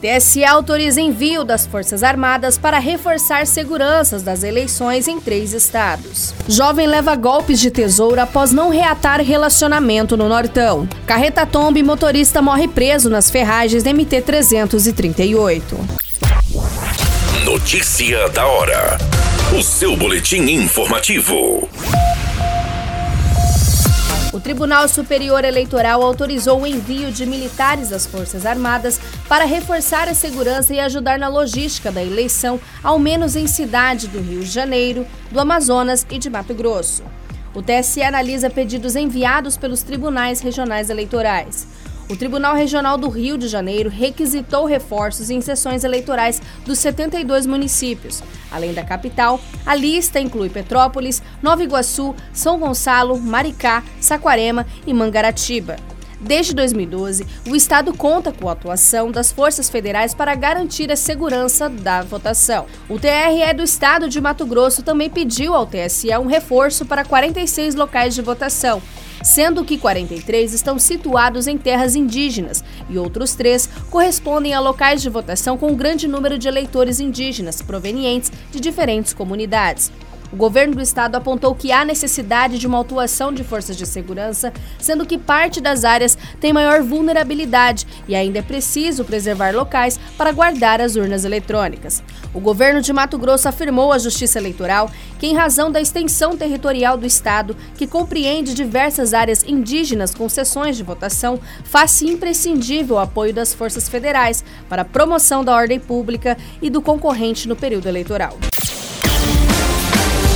TSE autoriza envio das Forças Armadas para reforçar seguranças das eleições em três estados. Jovem leva golpes de tesouro após não reatar relacionamento no Nortão. Carreta tomba e motorista morre preso nas ferragens MT-338. Notícia da hora. O seu boletim informativo. O Tribunal Superior Eleitoral autorizou o envio de militares das Forças Armadas para reforçar a segurança e ajudar na logística da eleição, ao menos em cidades do Rio de Janeiro, do Amazonas e de Mato Grosso. O TSE analisa pedidos enviados pelos tribunais regionais eleitorais. O Tribunal Regional do Rio de Janeiro requisitou reforços em sessões eleitorais dos 72 municípios. Além da capital, a lista inclui Petrópolis, Nova Iguaçu, São Gonçalo, Maricá, Saquarema e Mangaratiba. Desde 2012, o Estado conta com a atuação das forças federais para garantir a segurança da votação. O TRE do Estado de Mato Grosso também pediu ao TSE um reforço para 46 locais de votação sendo que 43 estão situados em terras indígenas e outros três correspondem a locais de votação com um grande número de eleitores indígenas provenientes de diferentes comunidades. O governo do estado apontou que há necessidade de uma atuação de forças de segurança, sendo que parte das áreas tem maior vulnerabilidade e ainda é preciso preservar locais para guardar as urnas eletrônicas. O governo de Mato Grosso afirmou à Justiça Eleitoral que, em razão da extensão territorial do estado, que compreende diversas áreas indígenas com sessões de votação, faz-se imprescindível o apoio das forças federais para a promoção da ordem pública e do concorrente no período eleitoral.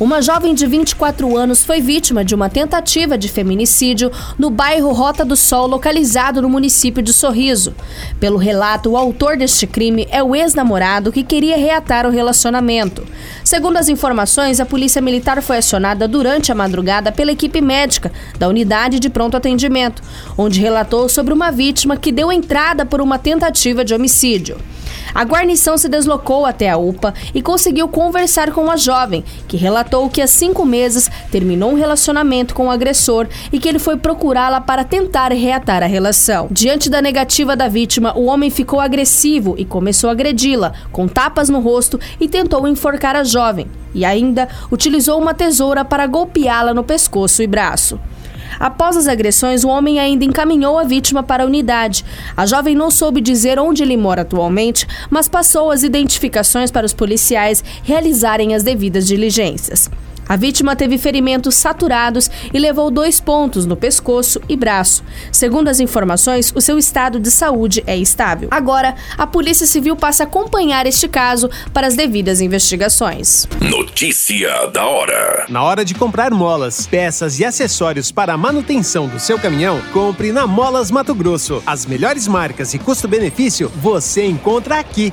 Uma jovem de 24 anos foi vítima de uma tentativa de feminicídio no bairro Rota do Sol, localizado no município de Sorriso. Pelo relato, o autor deste crime é o ex-namorado que queria reatar o relacionamento. Segundo as informações, a polícia militar foi acionada durante a madrugada pela equipe médica da unidade de pronto atendimento, onde relatou sobre uma vítima que deu entrada por uma tentativa de homicídio. A guarnição se deslocou até a UPA e conseguiu conversar com a jovem, que relatou que há cinco meses terminou um relacionamento com o agressor e que ele foi procurá-la para tentar reatar a relação. Diante da negativa da vítima, o homem ficou agressivo e começou a agredi-la, com tapas no rosto e tentou enforcar a jovem. E ainda utilizou uma tesoura para golpeá-la no pescoço e braço. Após as agressões, o homem ainda encaminhou a vítima para a unidade. A jovem não soube dizer onde ele mora atualmente, mas passou as identificações para os policiais realizarem as devidas diligências. A vítima teve ferimentos saturados e levou dois pontos no pescoço e braço. Segundo as informações, o seu estado de saúde é estável. Agora, a Polícia Civil passa a acompanhar este caso para as devidas investigações. Notícia da hora. Na hora de comprar molas, peças e acessórios para a manutenção do seu caminhão, compre na Molas Mato Grosso. As melhores marcas e custo-benefício você encontra aqui.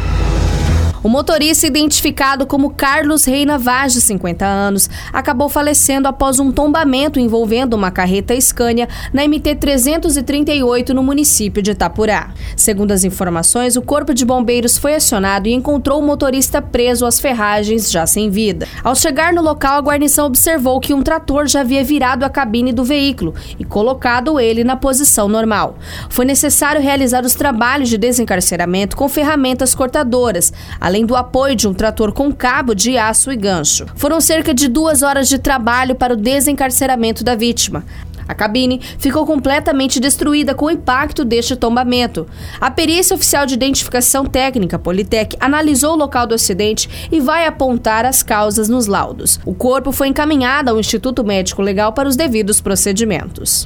O motorista, identificado como Carlos Reina Vaz, de 50 anos, acabou falecendo após um tombamento envolvendo uma carreta Scania na MT-338 no município de Itapurá. Segundo as informações, o Corpo de Bombeiros foi acionado e encontrou o motorista preso às ferragens, já sem vida. Ao chegar no local, a guarnição observou que um trator já havia virado a cabine do veículo e colocado ele na posição normal. Foi necessário realizar os trabalhos de desencarceramento com ferramentas cortadoras, além do apoio de um trator com cabo de aço e gancho. Foram cerca de duas horas de trabalho para o desencarceramento da vítima. A cabine ficou completamente destruída com o impacto deste tombamento. A perícia oficial de identificação técnica, Politec, analisou o local do acidente e vai apontar as causas nos laudos. O corpo foi encaminhado ao Instituto Médico Legal para os devidos procedimentos.